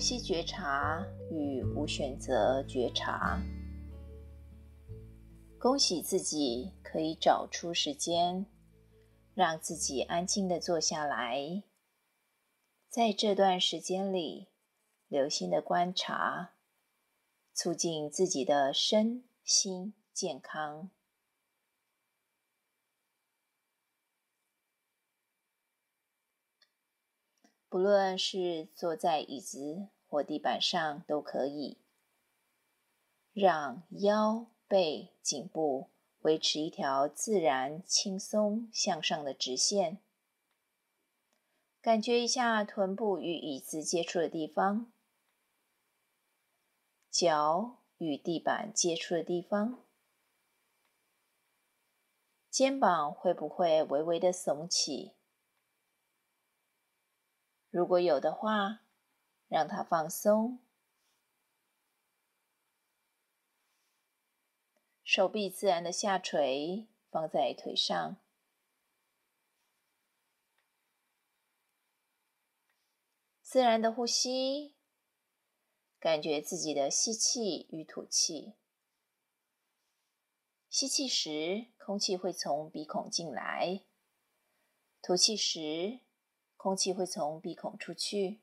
吸觉察与无选择觉察。恭喜自己可以找出时间，让自己安静的坐下来，在这段时间里，留心的观察，促进自己的身心健康。不论是坐在椅子或地板上都可以，让腰背、颈部维持一条自然、轻松向上的直线。感觉一下臀部与椅子接触的地方，脚与地板接触的地方，肩膀会不会微微的耸起？如果有的话，让它放松。手臂自然的下垂，放在腿上。自然的呼吸，感觉自己的吸气与吐气。吸气时，空气会从鼻孔进来；吐气时，空气会从鼻孔出去，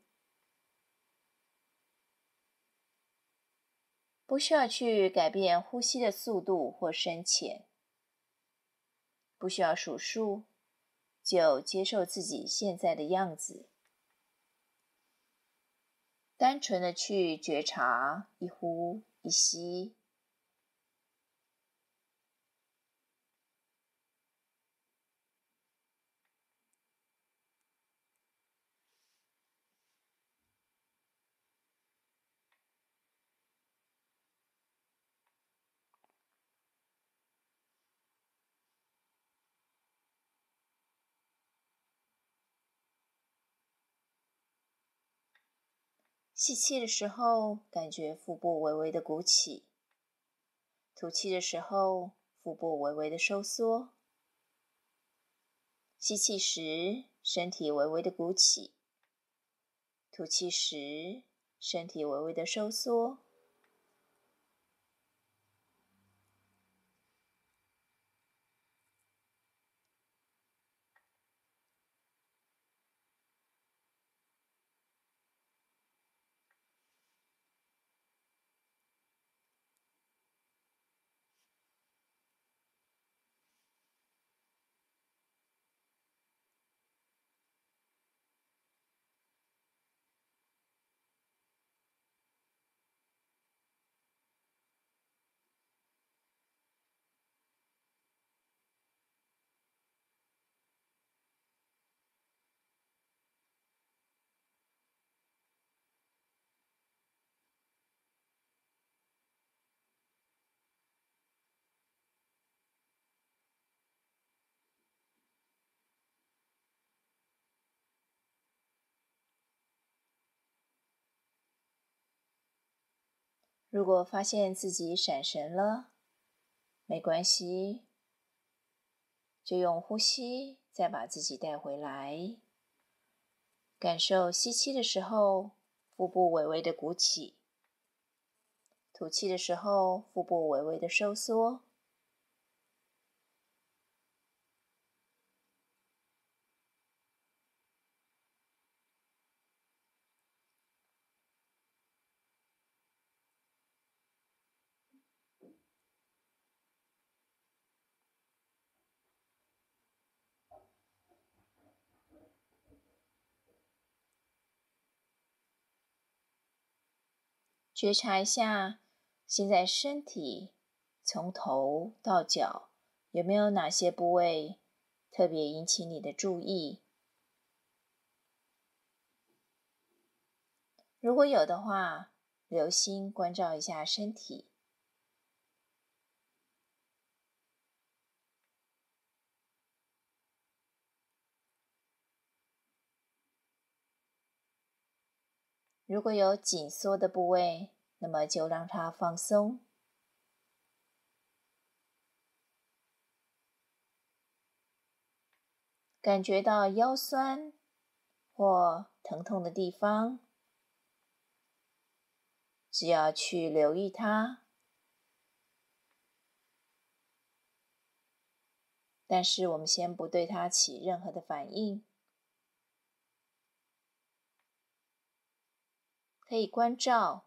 不需要去改变呼吸的速度或深浅，不需要数数，就接受自己现在的样子，单纯的去觉察一呼一吸。吸气的时候，感觉腹部微微的鼓起；吐气的时候，腹部微微的收缩。吸气时，身体微微的鼓起；吐气时，身体微微的收缩。如果发现自己闪神了，没关系，就用呼吸再把自己带回来。感受吸气的时候，腹部微微的鼓起；吐气的时候，腹部微微的收缩。觉察一下，现在身体从头到脚有没有哪些部位特别引起你的注意？如果有的话，留心关照一下身体。如果有紧缩的部位，那么就让它放松。感觉到腰酸或疼痛的地方，只要去留意它。但是我们先不对它起任何的反应，可以关照、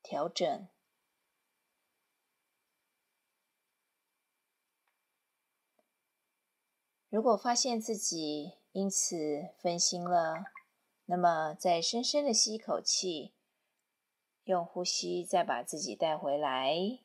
调整。如果发现自己因此分心了，那么再深深的吸一口气，用呼吸再把自己带回来。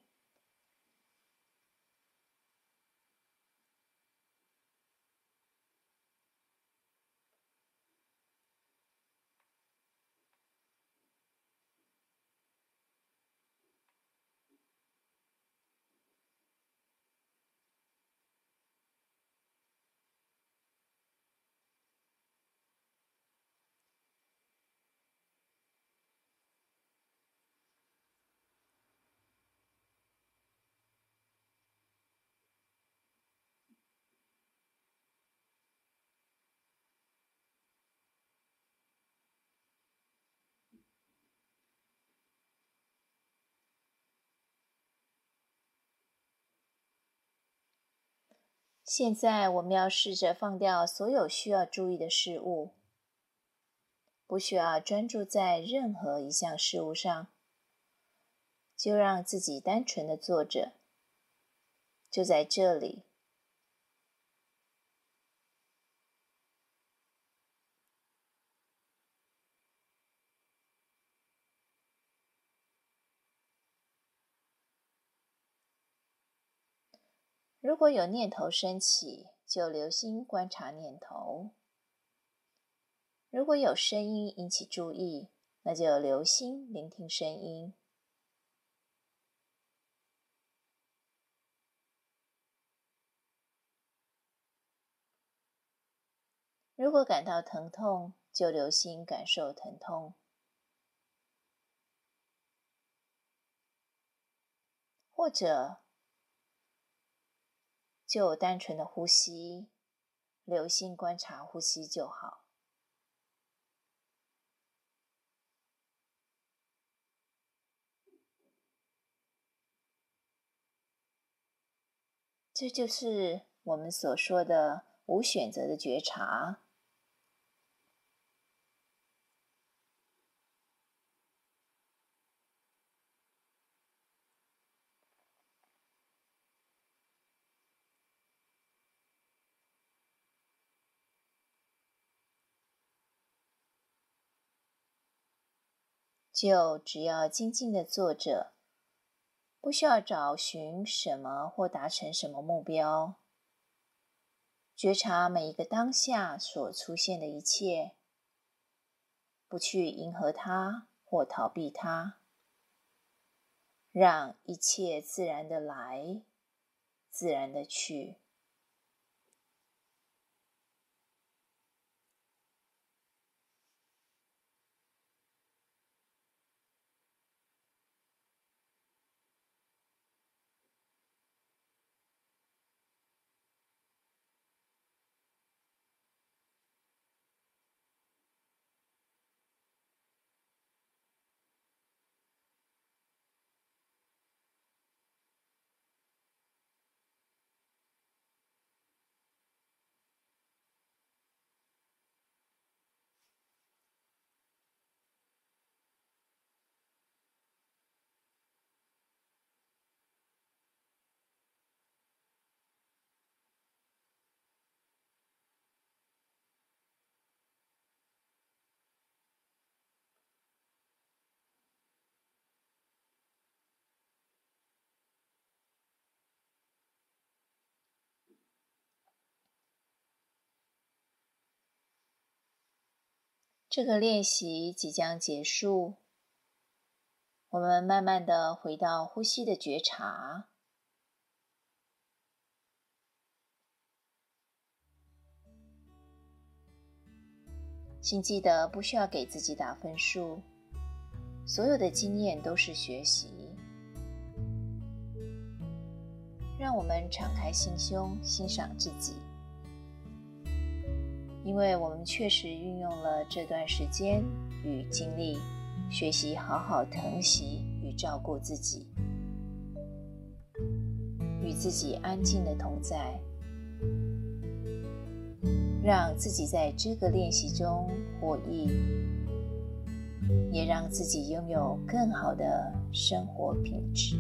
现在我们要试着放掉所有需要注意的事物，不需要专注在任何一项事物上，就让自己单纯的坐着，就在这里。如果有念头升起，就留心观察念头；如果有声音引起注意，那就留心聆听声音。如果感到疼痛，就留心感受疼痛，或者，就单纯的呼吸，留心观察呼吸就好。这就是我们所说的无选择的觉察。就只要静静的坐着，不需要找寻什么或达成什么目标，觉察每一个当下所出现的一切，不去迎合它或逃避它，让一切自然的来，自然的去。这个练习即将结束，我们慢慢的回到呼吸的觉察。请记得不需要给自己打分数，所有的经验都是学习。让我们敞开心胸，欣赏自己。因为我们确实运用了这段时间与精力，学习好好疼惜与照顾自己，与自己安静的同在，让自己在这个练习中获益，也让自己拥有更好的生活品质。